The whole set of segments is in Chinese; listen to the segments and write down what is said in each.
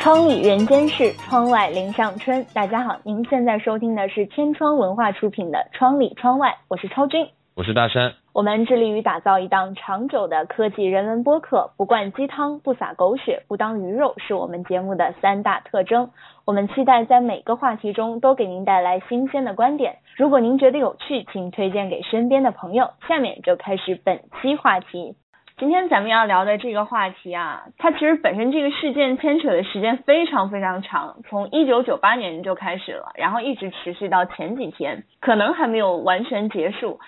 窗里人间事，窗外林上春。大家好，您现在收听的是天窗文化出品的《窗里窗外》，我是超君，我是大山。我们致力于打造一档长久的科技人文播客，不灌鸡汤，不撒狗血，不当鱼肉，是我们节目的三大特征。我们期待在每个话题中都给您带来新鲜的观点。如果您觉得有趣，请推荐给身边的朋友。下面就开始本期话题。今天咱们要聊的这个话题啊，它其实本身这个事件牵扯的时间非常非常长，从一九九八年就开始了，然后一直持续到前几天，可能还没有完全结束。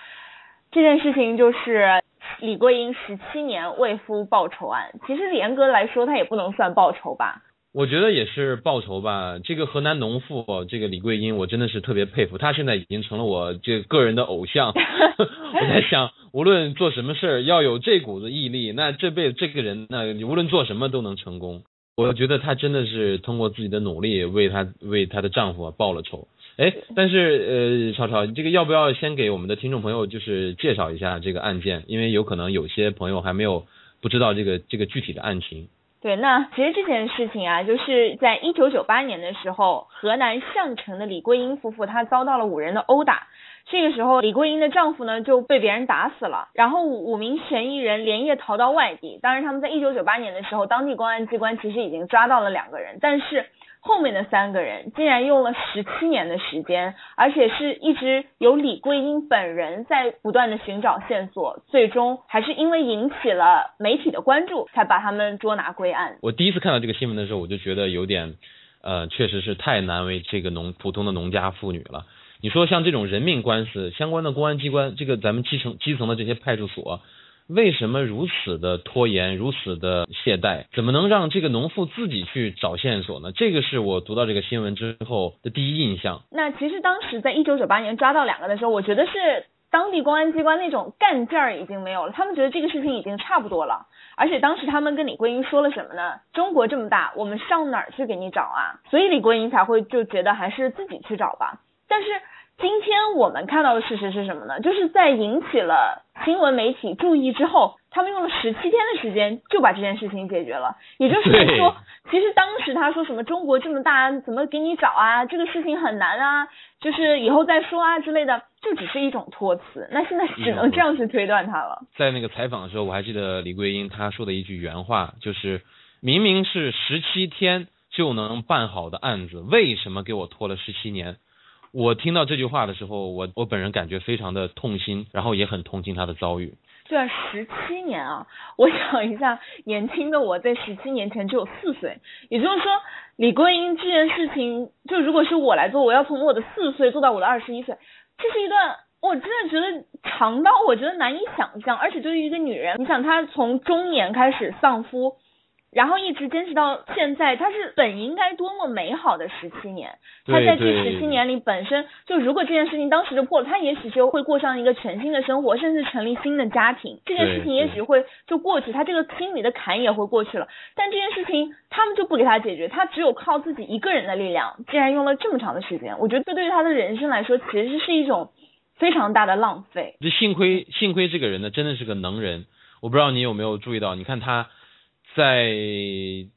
这件事情就是李桂英十七年为夫报仇案。其实严格来说，它也不能算报仇吧。我觉得也是报仇吧。这个河南农妇，这个李桂英，我真的是特别佩服。她现在已经成了我这个人的偶像。我在想，无论做什么事儿，要有这股子毅力，那这辈子这个人，那你无论做什么都能成功。我觉得她真的是通过自己的努力，为她为她的丈夫报了仇。哎，但是呃，超超，这个要不要先给我们的听众朋友就是介绍一下这个案件？因为有可能有些朋友还没有不知道这个这个具体的案情。对，那其实这件事情啊，就是在一九九八年的时候，河南项城的李桂英夫妇他遭到了五人的殴打，这个时候李桂英的丈夫呢就被别人打死了，然后五名嫌疑人连夜逃到外地，当然他们在一九九八年的时候，当地公安机关其实已经抓到了两个人，但是。后面的三个人竟然用了十七年的时间，而且是一直由李桂英本人在不断的寻找线索，最终还是因为引起了媒体的关注，才把他们捉拿归案。我第一次看到这个新闻的时候，我就觉得有点，呃，确实是太难为这个农普通的农家妇女了。你说像这种人命官司相关的公安机关，这个咱们基层基层的这些派出所。为什么如此的拖延，如此的懈怠？怎么能让这个农妇自己去找线索呢？这个是我读到这个新闻之后的第一印象。那其实当时在一九九八年抓到两个的时候，我觉得是当地公安机关那种干劲儿已经没有了，他们觉得这个事情已经差不多了。而且当时他们跟李桂英说了什么呢？中国这么大，我们上哪儿去给你找啊？所以李桂英才会就觉得还是自己去找吧。但是。今天我们看到的事实是什么呢？就是在引起了新闻媒体注意之后，他们用了十七天的时间就把这件事情解决了。也就是说，其实当时他说什么中国这么大，怎么给你找啊？这个事情很难啊，就是以后再说啊之类的，就只是一种托词。那现在只能这样去推断他了。在那个采访的时候，我还记得李桂英她说的一句原话，就是明明是十七天就能办好的案子，为什么给我拖了十七年？我听到这句话的时候，我我本人感觉非常的痛心，然后也很同情他的遭遇。对啊，十七年啊！我想一下，年轻的我在十七年前只有四岁，也就是说，李桂英这件事情，就如果是我来做，我要从我的四岁做到我的二十一岁，这是一段我真的觉得长到我觉得难以想象。而且对于一个女人，你想她从中年开始丧夫。然后一直坚持到现在，他是本应该多么美好的十七年。他在这十七年里，本身就如果这件事情当时就破了，他也许就会过上一个全新的生活，甚至成立新的家庭。这件事情也许会就过去，他这个心里的坎也会过去了。但这件事情他们就不给他解决，他只有靠自己一个人的力量，竟然用了这么长的时间。我觉得这对于他的人生来说，其实是一种非常大的浪费。这幸亏幸亏这个人呢，真的是个能人。我不知道你有没有注意到，你看他。在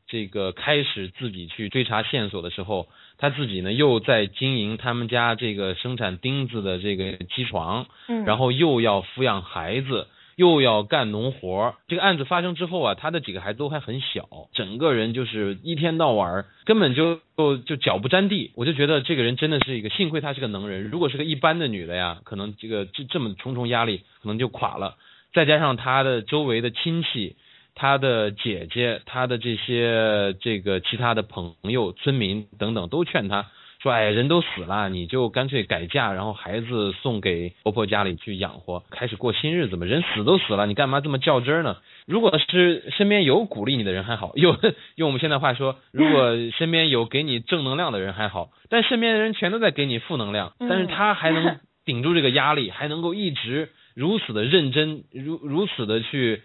这个开始自己去追查线索的时候，他自己呢又在经营他们家这个生产钉子的这个机床，嗯，然后又要抚养孩子，又要干农活。这个案子发生之后啊，他的几个孩子都还很小，整个人就是一天到晚根本就就就脚不沾地。我就觉得这个人真的是一个，幸亏他是个能人。如果是个一般的女的呀，可能这个这这么重重压力可能就垮了。再加上他的周围的亲戚。他的姐姐，他的这些这个其他的朋友、村民等等，都劝他说：“哎，人都死了，你就干脆改嫁，然后孩子送给婆婆家里去养活，开始过新日子嘛。人死都死了，你干嘛这么较真儿呢？如果是身边有鼓励你的人还好，有用我们现在话说，如果身边有给你正能量的人还好，但身边的人全都在给你负能量，但是他还能顶住这个压力，还能够一直如此的认真，如如此的去。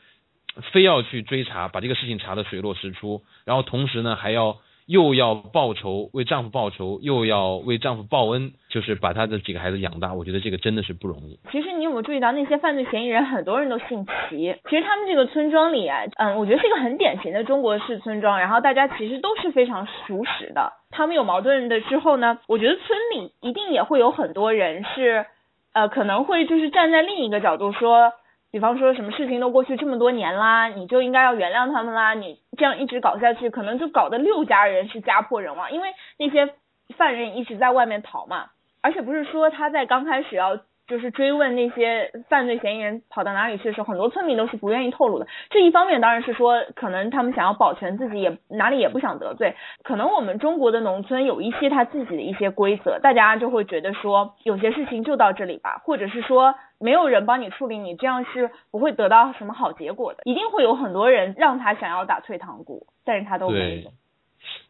非要去追查，把这个事情查得水落石出，然后同时呢还要又要报仇，为丈夫报仇，又要为丈夫报恩，就是把她的几个孩子养大。我觉得这个真的是不容易。其实你有没有注意到，那些犯罪嫌疑人很多人都姓齐。其实他们这个村庄里啊，嗯，我觉得是一个很典型的中国式村庄，然后大家其实都是非常熟识的。他们有矛盾的之后呢，我觉得村里一定也会有很多人是，呃，可能会就是站在另一个角度说。比方说什么事情都过去这么多年啦，你就应该要原谅他们啦。你这样一直搞下去，可能就搞得六家人是家破人亡，因为那些犯人一直在外面逃嘛。而且不是说他在刚开始要就是追问那些犯罪嫌疑人跑到哪里去的时候，很多村民都是不愿意透露的。这一方面当然是说，可能他们想要保全自己，也哪里也不想得罪。可能我们中国的农村有一些他自己的一些规则，大家就会觉得说有些事情就到这里吧，或者是说。没有人帮你处理，你这样是不会得到什么好结果的。一定会有很多人让他想要打退堂鼓，但是他都没有。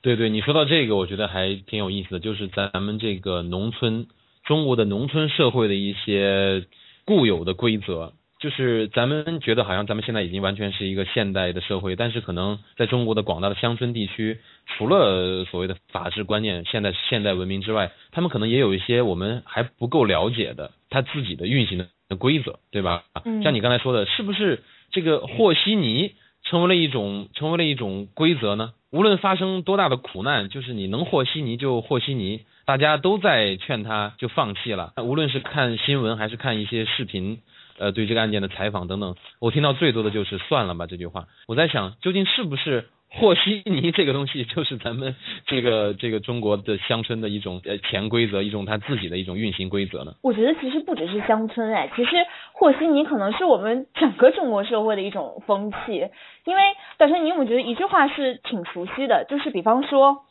对对，你说到这个，我觉得还挺有意思的，就是咱们这个农村，中国的农村社会的一些固有的规则。就是咱们觉得好像咱们现在已经完全是一个现代的社会，但是可能在中国的广大的乡村地区，除了所谓的法治观念、现代现代文明之外，他们可能也有一些我们还不够了解的他自己的运行的。规则对吧？像你刚才说的，是不是这个和稀泥成为了一种成为了一种规则呢？无论发生多大的苦难，就是你能和稀泥就和稀泥，大家都在劝他就放弃了。无论是看新闻还是看一些视频，呃，对这个案件的采访等等，我听到最多的就是算了吧这句话。我在想，究竟是不是？和稀泥这个东西就是咱们这个这个中国的乡村的一种呃潜规则，一种他自己的一种运行规则呢。我觉得其实不只是乡村哎，其实和稀泥可能是我们整个中国社会的一种风气。因为大生，你有没有觉得一句话是挺熟悉的？就是比方说，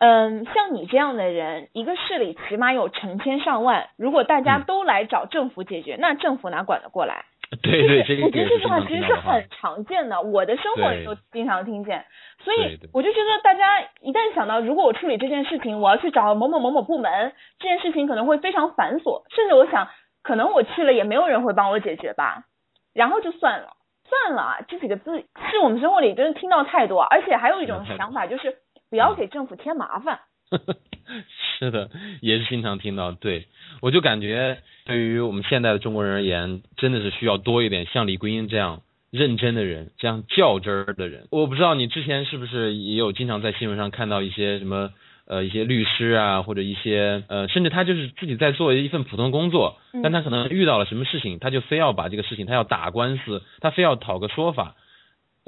嗯，像你这样的人，一个市里起码有成千上万，如果大家都来找政府解决，那政府哪管得过来？对对，这我觉得这句话其实是很常见的，我的生活里都经常听见，所以我就觉得大家一旦想到，如果我处理这件事情，我要去找某某某某部门，这件事情可能会非常繁琐，甚至我想，可能我去了也没有人会帮我解决吧，然后就算了，算了，这几个字是我们生活里真的听到太多，而且还有一种想法就是不要给政府添麻烦。是的，也是经常听到，对我就感觉。对于我们现代的中国人而言，真的是需要多一点像李桂英这样认真的人，这样较真儿的人。我不知道你之前是不是也有经常在新闻上看到一些什么呃一些律师啊，或者一些呃甚至他就是自己在做一份普通工作，但他可能遇到了什么事情，他就非要把这个事情他要打官司，他非要讨个说法，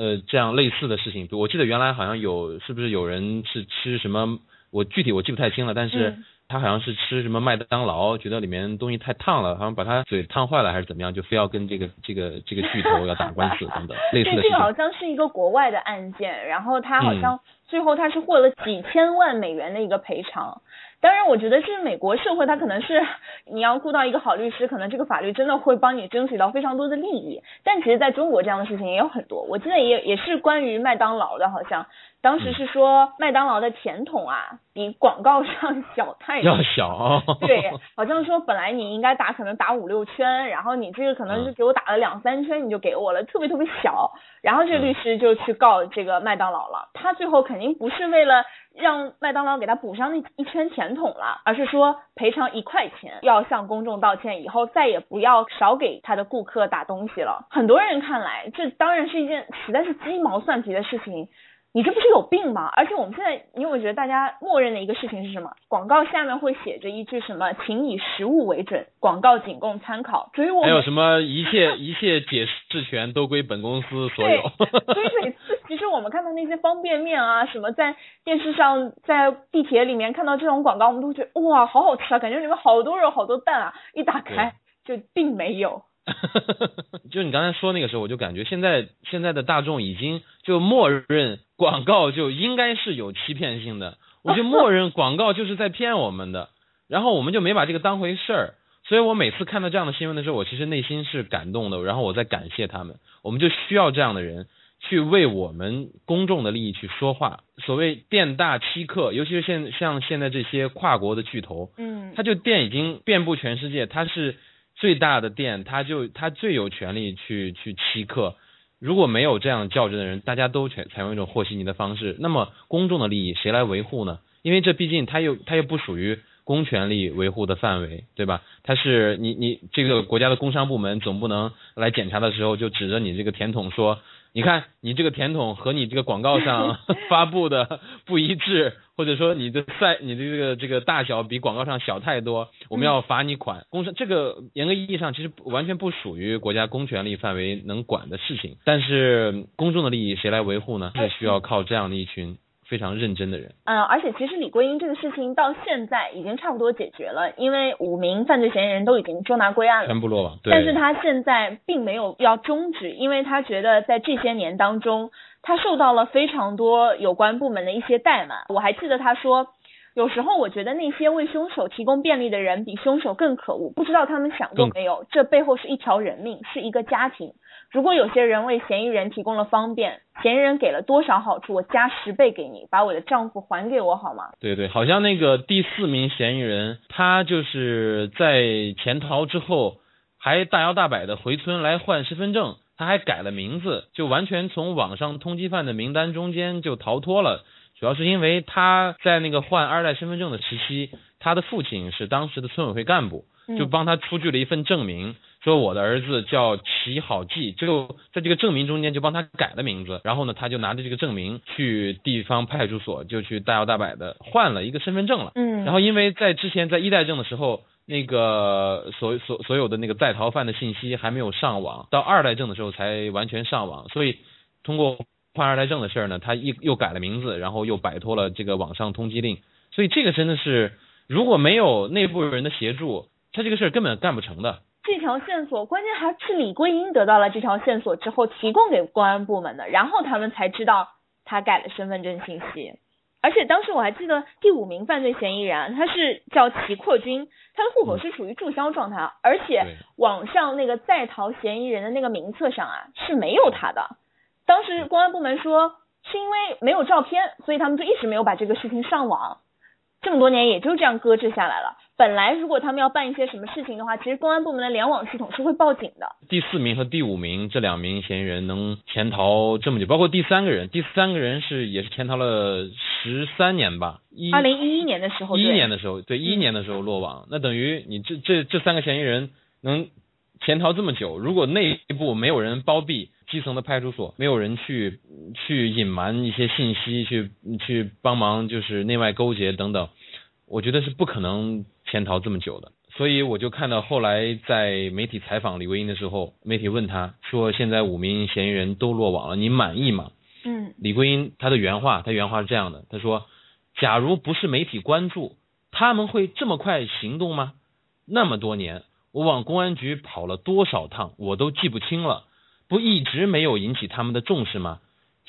呃这样类似的事情。我记得原来好像有是不是有人是吃什么，我具体我记不太清了，但是。他好像是吃什么麦当劳，觉得里面东西太烫了，好像把他嘴烫坏了还是怎么样，就非要跟这个这个这个巨头要打官司等等 类似的。这个好像是一个国外的案件，然后他好像最后他是获了几千万美元的一个赔偿。当然，我觉得是美国社会，他可能是你要雇到一个好律师，可能这个法律真的会帮你争取到非常多的利益。但其实在中国这样的事情也有很多，我记得也也是关于麦当劳的，好像。当时是说麦当劳的甜筒啊，比广告上小太要小。对，好像说本来你应该打可能打五六圈，然后你这个可能是给我打了两三圈，你就给我了，特别特别小。然后这律师就去告这个麦当劳了，他最后肯您不是为了让麦当劳给他补上那一圈甜筒了，而是说赔偿一块钱，要向公众道歉，以后再也不要少给他的顾客打东西了。很多人看来，这当然是一件实在是鸡毛蒜皮的事情。你这不是有病吗？而且我们现在，你有没有觉得大家默认的一个事情是什么？广告下面会写着一句什么，请以实物为准，广告仅供参考。所以我还有什么一切一切解释权都归本公司所有。所以每次其实我们看到那些方便面啊，什么在电视上、在地铁里面看到这种广告，我们都觉得哇，好好吃啊，感觉里面好多肉、好多蛋啊，一打开就并没有。就你刚才说那个时候，我就感觉现在现在的大众已经就默认广告就应该是有欺骗性的，我就默认广告就是在骗我们的，然后我们就没把这个当回事儿。所以我每次看到这样的新闻的时候，我其实内心是感动的，然后我在感谢他们。我们就需要这样的人去为我们公众的利益去说话。所谓店大欺客，尤其是现像现在这些跨国的巨头，嗯，他就店已经遍布全世界，他是。最大的店，他就他最有权利去去欺客，如果没有这样较真的人，大家都采采用一种和稀泥的方式，那么公众的利益谁来维护呢？因为这毕竟它又它又不属于公权力维护的范围，对吧？它是你你这个国家的工商部门总不能来检查的时候就指着你这个甜筒说。你看，你这个甜筒和你这个广告上 发布的不一致，或者说你的赛，你的这个这个大小比广告上小太多，我们要罚你款。工商这个严格意义上其实完全不属于国家公权力范围能管的事情，但是公众的利益谁来维护呢？是需要靠这样的一群。非常认真的人，嗯，而且其实李桂英这个事情到现在已经差不多解决了，因为五名犯罪嫌疑人都已经捉拿归案了，全部落网。但是他现在并没有要终止，因为他觉得在这些年当中，他受到了非常多有关部门的一些怠慢。我还记得他说，有时候我觉得那些为凶手提供便利的人比凶手更可恶，不知道他们想过没有，这背后是一条人命，是一个家庭。如果有些人为嫌疑人提供了方便，嫌疑人给了多少好处，我加十倍给你，把我的丈夫还给我好吗？对对，好像那个第四名嫌疑人，他就是在潜逃之后，还大摇大摆的回村来换身份证，他还改了名字，就完全从网上通缉犯的名单中间就逃脱了。主要是因为他在那个换二代身份证的时期，他的父亲是当时的村委会干部，就帮他出具了一份证明。说我的儿子叫齐好记，就在这个证明中间就帮他改了名字，然后呢，他就拿着这个证明去地方派出所，就去大摇大摆的换了一个身份证了。嗯。然后因为在之前在一代证的时候，那个所所所有的那个在逃犯的信息还没有上网，到二代证的时候才完全上网，所以通过换二代证的事儿呢，他一又改了名字，然后又摆脱了这个网上通缉令，所以这个真的是如果没有内部人的协助，他这个事儿根本干不成的。这条线索，关键还是李桂英得到了这条线索之后提供给公安部门的，然后他们才知道他改了身份证信息。而且当时我还记得第五名犯罪嫌疑人，他是叫齐扩军，他的户口是属于注销状态，而且网上那个在逃嫌疑人的那个名册上啊是没有他的。当时公安部门说是因为没有照片，所以他们就一直没有把这个事情上网，这么多年也就这样搁置下来了。本来如果他们要办一些什么事情的话，其实公安部门的联网系统是会报警的。第四名和第五名这两名嫌疑人能潜逃这么久，包括第三个人，第三个人是也是潜逃了十三年吧？一二零一一年的时候，一一年的时候，对一一年的时候落网。那等于你这这这三个嫌疑人能潜逃这么久，如果内部没有人包庇，基层的派出所没有人去去隐瞒一些信息，去去帮忙就是内外勾结等等，我觉得是不可能。潜逃这么久的，所以我就看到后来在媒体采访李桂英的时候，媒体问他说：“现在五名嫌疑人都落网了，你满意吗？”嗯，李桂英她的原话，她原话是这样的，她说：“假如不是媒体关注，他们会这么快行动吗？那么多年，我往公安局跑了多少趟，我都记不清了，不一直没有引起他们的重视吗？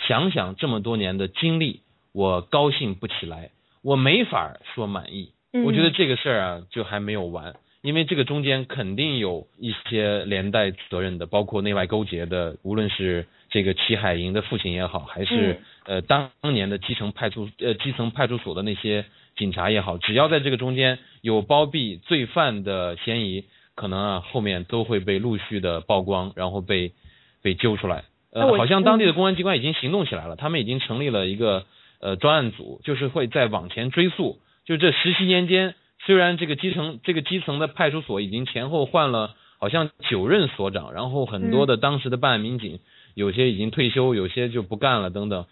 想想这么多年的经历，我高兴不起来，我没法说满意。”我觉得这个事儿啊，就还没有完，因为这个中间肯定有一些连带责任的，包括内外勾结的，无论是这个齐海营的父亲也好，还是呃当年的基层派出呃基层派出所的那些警察也好，只要在这个中间有包庇罪犯的嫌疑，可能啊后面都会被陆续的曝光，然后被被揪出来。呃，好像当地的公安机关已经行动起来了，他们已经成立了一个呃专案组，就是会在往前追溯。就这十七年间，虽然这个基层这个基层的派出所已经前后换了好像九任所长，然后很多的当时的办案民警有些已经退休，有些就不干了等等，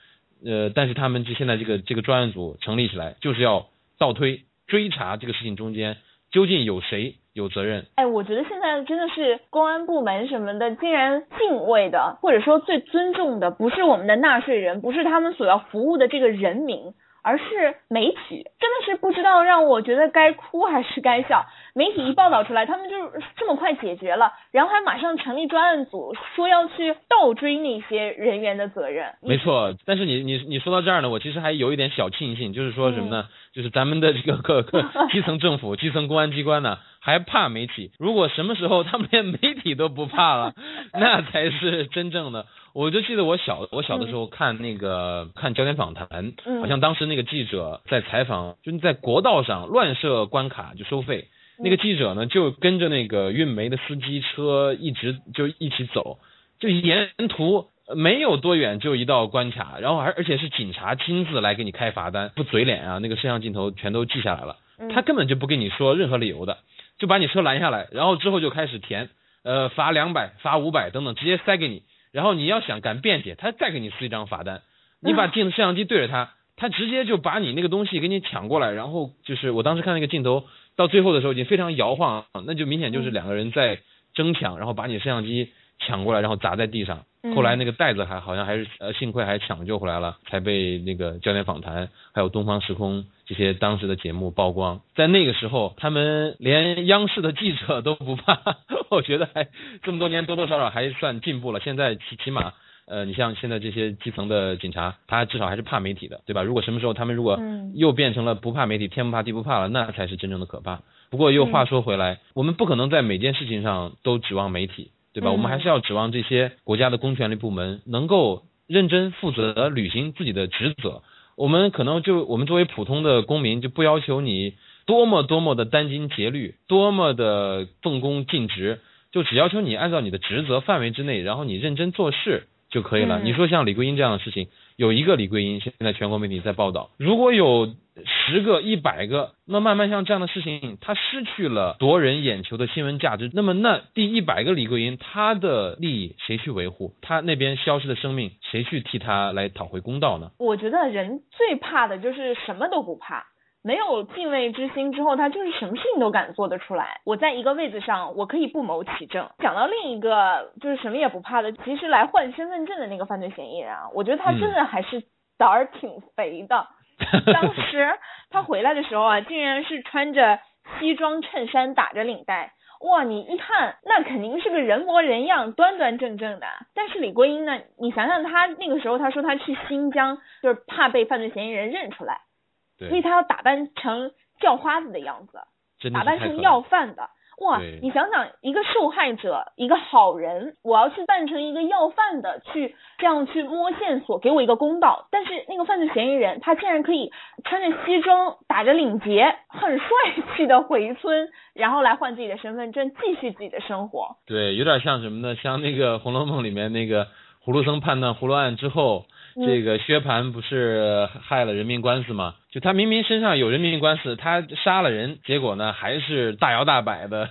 呃，但是他们这现在这个这个专案组成立起来，就是要倒推追查这个事情中间究竟有谁有责任。哎，我觉得现在真的是公安部门什么的，竟然敬畏的或者说最尊重的，不是我们的纳税人，不是他们所要服务的这个人民。而是媒体真的是不知道让我觉得该哭还是该笑。媒体一报道出来，他们就这么快解决了，然后还马上成立专案组，说要去倒追那些人员的责任。没错，但是你你你说到这儿呢，我其实还有一点小庆幸，就是说什么呢？就是咱们的这个各个基层政府、基层公安机关呢，还怕媒体。如果什么时候他们连媒体都不怕了，那才是真正的。我就记得我小我小的时候看那个看焦点访谈，好像当时那个记者在采访，就是在国道上乱设关卡就收费。那个记者呢，就跟着那个运煤的司机车一直就一起走，就沿途没有多远就一道关卡，然后而而且是警察亲自来给你开罚单，不嘴脸啊，那个摄像镜头全都记下来了，他根本就不跟你说任何理由的，就把你车拦下来，然后之后就开始填，呃，罚两百，罚五百等等，直接塞给你，然后你要想敢辩解，他再给你撕一张罚单，你把镜摄像机对着他，他直接就把你那个东西给你抢过来，然后就是我当时看那个镜头到最后的时候已经非常摇晃，那就明显就是两个人在争抢，然后把你摄像机抢过来，然后砸在地上。后来那个袋子还好像还是呃幸亏还抢救回来了，才被那个焦点访谈还有东方时空这些当时的节目曝光。在那个时候，他们连央视的记者都不怕，我觉得还这么多年多多少少还算进步了。现在起起码呃，你像现在这些基层的警察，他至少还是怕媒体的，对吧？如果什么时候他们如果又变成了不怕媒体，天不怕地不怕了，那才是真正的可怕。不过又话说回来，我们不可能在每件事情上都指望媒体。对吧？我们还是要指望这些国家的公权力部门能够认真负责履行自己的职责。我们可能就我们作为普通的公民，就不要求你多么多么的殚精竭虑，多么的奉公尽职，就只要求你按照你的职责范围之内，然后你认真做事就可以了。你说像李桂英这样的事情。有一个李桂英，现在全国媒体在报道。如果有十个、一百个，那慢慢像这样的事情，它失去了夺人眼球的新闻价值。那么，那第一百个李桂英，她的利益谁去维护？她那边消失的生命，谁去替她来讨回公道呢？我觉得人最怕的就是什么都不怕。没有敬畏之心之后，他就是什么事情都敢做得出来。我在一个位子上，我可以不谋其政。讲到另一个就是什么也不怕的，其实来换身份证的那个犯罪嫌疑人啊，我觉得他真的还是胆儿挺肥的。当时他回来的时候啊，竟然是穿着西装衬衫，打着领带，哇，你一看那肯定是个人模人样、端端正正的。但是李桂英呢，你想想他那个时候，他说他去新疆就是怕被犯罪嫌疑人认出来。所以他要打扮成叫花子的样子，打扮成要饭的，哇！你想想，一个受害者，一个好人，我要去扮成一个要饭的，去这样去摸线索，给我一个公道。但是那个犯罪嫌疑人，他竟然可以穿着西装，打着领结，很帅气的回村，然后来换自己的身份证，继续自己的生活。对，有点像什么呢？像那个《红楼梦》里面那个葫芦僧判断葫芦案之后。这个薛蟠不是害了人命官司吗？就他明明身上有人命官司，他杀了人，结果呢还是大摇大摆的，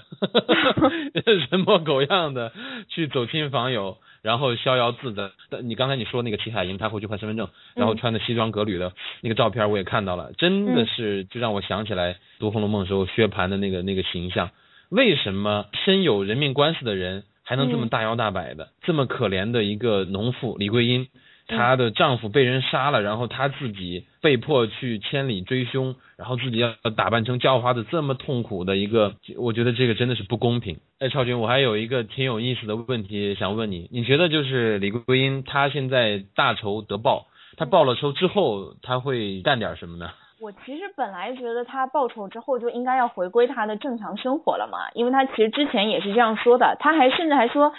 人模狗样的去走亲访友，然后逍遥自在。你刚才你说那个齐海英，他回去换身份证，然后穿的西装革履的那个照片，我也看到了，真的是就让我想起来读《红楼梦》时候薛蟠的那个那个形象。为什么身有人命官司的人还能这么大摇大摆的？这么可怜的一个农妇李桂英。她的丈夫被人杀了，然后她自己被迫去千里追凶，然后自己要打扮成叫花子，这么痛苦的一个，我觉得这个真的是不公平。哎，超群，我还有一个挺有意思的问题想问你，你觉得就是李桂英她现在大仇得报，她报了仇之后，她会干点什么呢？我其实本来觉得她报仇之后就应该要回归她的正常生活了嘛，因为她其实之前也是这样说的，她还甚至还说。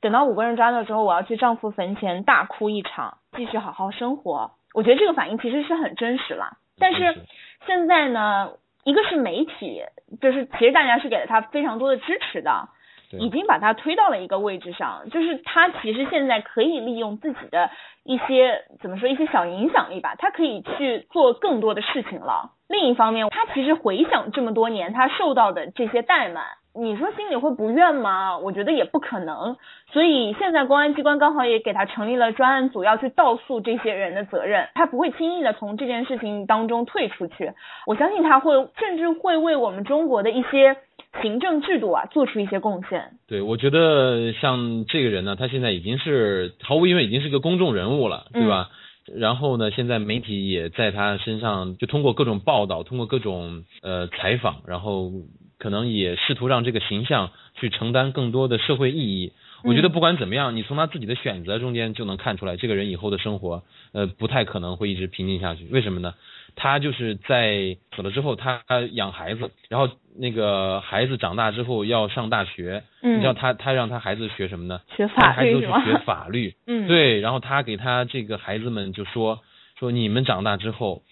等到五个人抓到之后，我要去丈夫坟前大哭一场，继续好好生活。我觉得这个反应其实是很真实了。但是现在呢，一个是媒体，就是其实大家是给了他非常多的支持的，已经把他推到了一个位置上，就是他其实现在可以利用自己的一些怎么说一些小影响力吧，他可以去做更多的事情了。另一方面，他其实回想这么多年他受到的这些怠慢。你说心里会不怨吗？我觉得也不可能。所以现在公安机关刚好也给他成立了专案组，要去倒诉这些人的责任。他不会轻易的从这件事情当中退出去。我相信他会，甚至会为我们中国的一些行政制度啊做出一些贡献。对，我觉得像这个人呢，他现在已经是毫无疑问已经是个公众人物了，对吧？然后呢，现在媒体也在他身上就通过各种报道，通过各种呃采访，然后。可能也试图让这个形象去承担更多的社会意义。我觉得不管怎么样，你从他自己的选择中间就能看出来，这个人以后的生活，呃，不太可能会一直平静下去。为什么呢？他就是在死了之后，他养孩子，然后那个孩子长大之后要上大学，你知道他他让他孩子学什么呢？学法律是学法律。嗯。对，然后他给他这个孩子们就说说你们长大之后，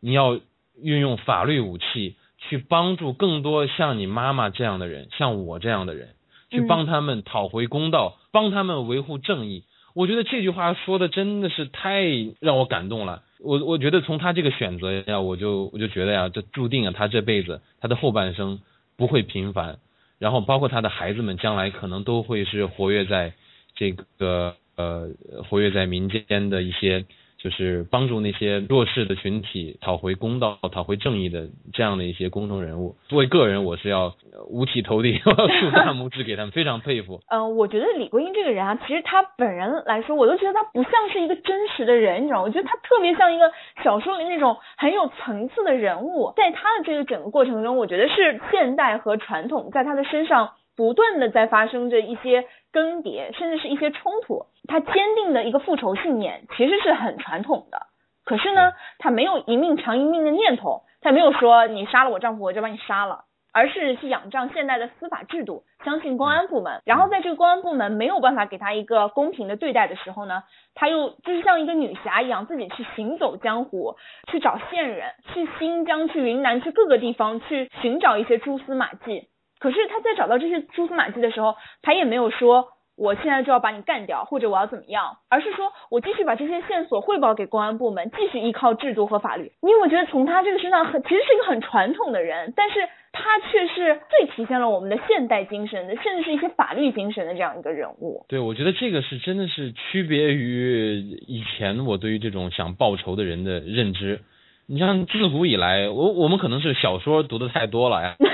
你要运用法律武器。去帮助更多像你妈妈这样的人，像我这样的人，去帮他们讨回公道，帮他们维护正义。我觉得这句话说的真的是太让我感动了。我我觉得从他这个选择呀，我就我就觉得呀，这注定啊，他这辈子他的后半生不会平凡，然后包括他的孩子们将来可能都会是活跃在这个呃活跃在民间的一些。就是帮助那些弱势的群体讨回公道、讨回正义的这样的一些公众人物。作为个人，我是要五体投地，竖大拇指给他们，非常佩服。嗯，我觉得李国英这个人啊，其实他本人来说，我都觉得他不像是一个真实的人，你知道？我觉得他特别像一个小说里那种很有层次的人物。在他的这个整个过程中，我觉得是现代和传统在他的身上不断的在发生着一些更迭，甚至是一些冲突。他坚定的一个复仇信念其实是很传统的，可是呢，他没有一命偿一命的念头，他没有说你杀了我丈夫我就把你杀了，而是去仰仗现代的司法制度，相信公安部门。然后在这个公安部门没有办法给他一个公平的对待的时候呢，他又就是像一个女侠一样，自己去行走江湖，去找线人，去新疆、去云南、去各个地方去寻找一些蛛丝马迹。可是他在找到这些蛛丝马迹的时候，他也没有说。我现在就要把你干掉，或者我要怎么样？而是说我继续把这些线索汇报给公安部门，继续依靠制度和法律。因为我觉得从他这个身上很，其实是一个很传统的人，但是他却是最体现了我们的现代精神的，甚至是一些法律精神的这样一个人物。对，我觉得这个是真的是区别于以前我对于这种想报仇的人的认知。你像自古以来，我我们可能是小说读的太多了呀。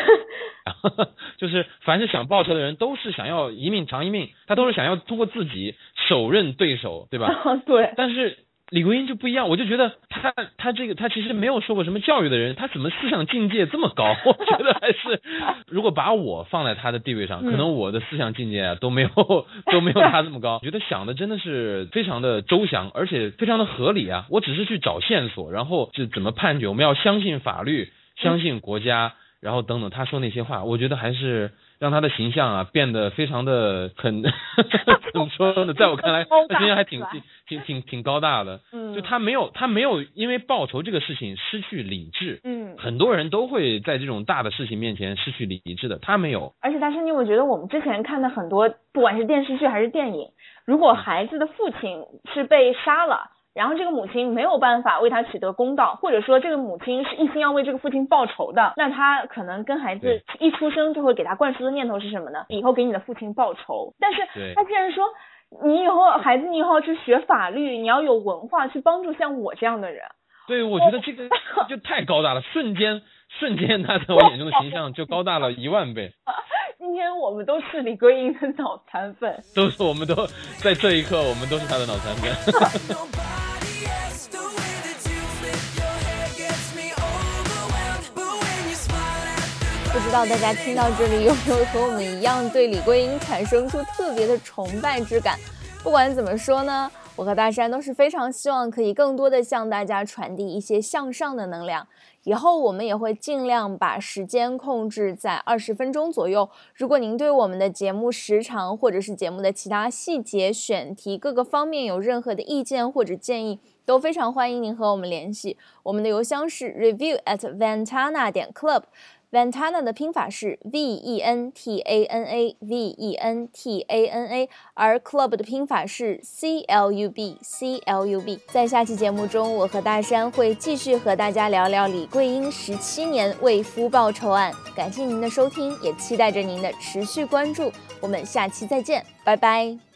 就是凡是想报仇的人，都是想要一命偿一命，他都是想要通过自己手刃对手，对吧？对。但是李国英就不一样，我就觉得他他这个他其实没有受过什么教育的人，他怎么思想境界这么高？我觉得还是如果把我放在他的地位上，可能我的思想境界啊都没有都没有他这么高。我觉得想的真的是非常的周详，而且非常的合理啊！我只是去找线索，然后就怎么判决？我们要相信法律，相信国家。然后等等，他说那些话，我觉得还是让他的形象啊变得非常的很怎么说呢？在我看来，他形象还挺挺挺挺高大的。嗯，就他没有他没有因为报仇这个事情失去理智。嗯，很多人都会在这种大的事情面前失去理智的，他没有。而且大师，你我觉得我们之前看的很多，不管是电视剧还是电影，如果孩子的父亲是被杀了。然后这个母亲没有办法为他取得公道，或者说这个母亲是一心要为这个父亲报仇的，那他可能跟孩子一出生就会给他灌输的念头是什么呢？以后给你的父亲报仇。但是他既然说你以后孩子你以后去学法律，你要有文化去帮助像我这样的人。对，我觉得这个就太高大了，瞬间瞬间他在我眼中的形象就高大了一万倍。今天我们都是李桂英的脑残粉，都是我们都在这一刻，我们都是他的脑残粉。不知道大家听到这里有没有和我们一样对李桂英产生出特别的崇拜之感？不管怎么说呢，我和大山都是非常希望可以更多的向大家传递一些向上的能量。以后我们也会尽量把时间控制在二十分钟左右。如果您对我们的节目时长或者是节目的其他细节、选题各个方面有任何的意见或者建议，都非常欢迎您和我们联系。我们的邮箱是 review at ventana 点 club。Ventana 的拼法是 V E N T A N A V E N T A N A，而 Club 的拼法是 C L U B C L U B。在下期节目中，我和大山会继续和大家聊聊李桂英十七年为夫报仇案。感谢您的收听，也期待着您的持续关注。我们下期再见，拜拜。